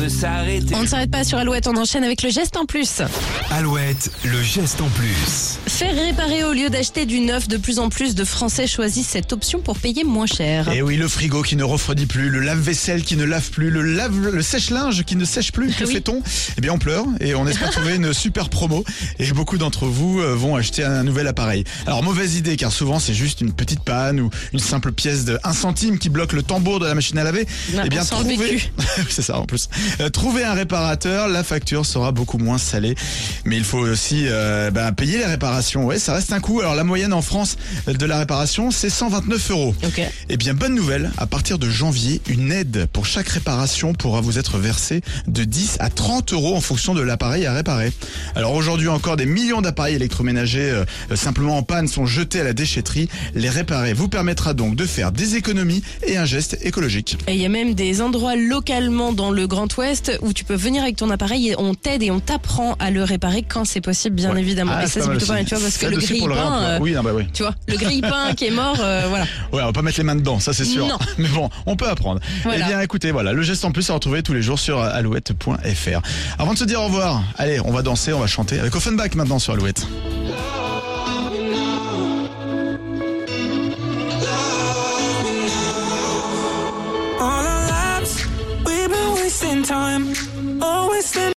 de s'arrêter. On ne s'arrête pas sur Alouette, on enchaîne avec le geste en plus. Alouette, le geste en plus. Faire réparer au lieu d'acheter du neuf, de plus en plus de Français choisissent cette option pour payer moins cher. Et oui, le frigo qui ne refroidit plus, le lave-vaisselle qui ne lave plus, le lave, le sèche-linge qui ne sèche plus. Que Oui. fait-on? Eh bien, on pleure et on espère trouver une super promo. Et beaucoup d'entre vous euh, vont acheter un nouvel appareil. Alors, mauvaise idée, car souvent c'est juste une petite panne ou une simple pièce de 1 centime qui bloque le tambour de la machine à laver. Ouais, eh bien, vécu. c'est ça en plus. Euh, trouver un réparateur, la facture sera beaucoup moins salée. Mais il faut aussi euh, bah, payer les réparations. Ouais, ça reste un coût. Alors, la moyenne en France de la réparation, c'est 129 euros. Ok. Eh bien, bonne nouvelle, à partir de janvier, une aide pour chaque réparation pourra vous être versée de 10 à 30 euros en fonction de l'appareil à réparer. Alors aujourd'hui encore, des millions d'appareils électroménagers euh, simplement en panne sont jetés à la déchetterie. Les réparer vous permettra donc de faire des économies et un geste écologique. Et il y a même des endroits localement dans le Grand Ouest où tu peux venir avec ton appareil et on t'aide et on t'apprend à le réparer quand c'est possible, bien Ouais. évidemment. Ah, et ça, c'est plutôt pas mal, tu vois, parce que le grille-pain, euh, Oui, non, bah oui. tu vois, le grille-pain qui est mort, euh, voilà. Ouais, on va pas mettre les mains dedans, ça c'est sûr. Non. Mais bon, on peut apprendre. Voilà. Eh bien, écoutez, voilà, le geste en plus à retrouver tous les jours sur alouette.fr. Avant de se dire au revoir, allez, on va danser, on va chanter avec Offenbach maintenant sur Alouette. wasting time, always.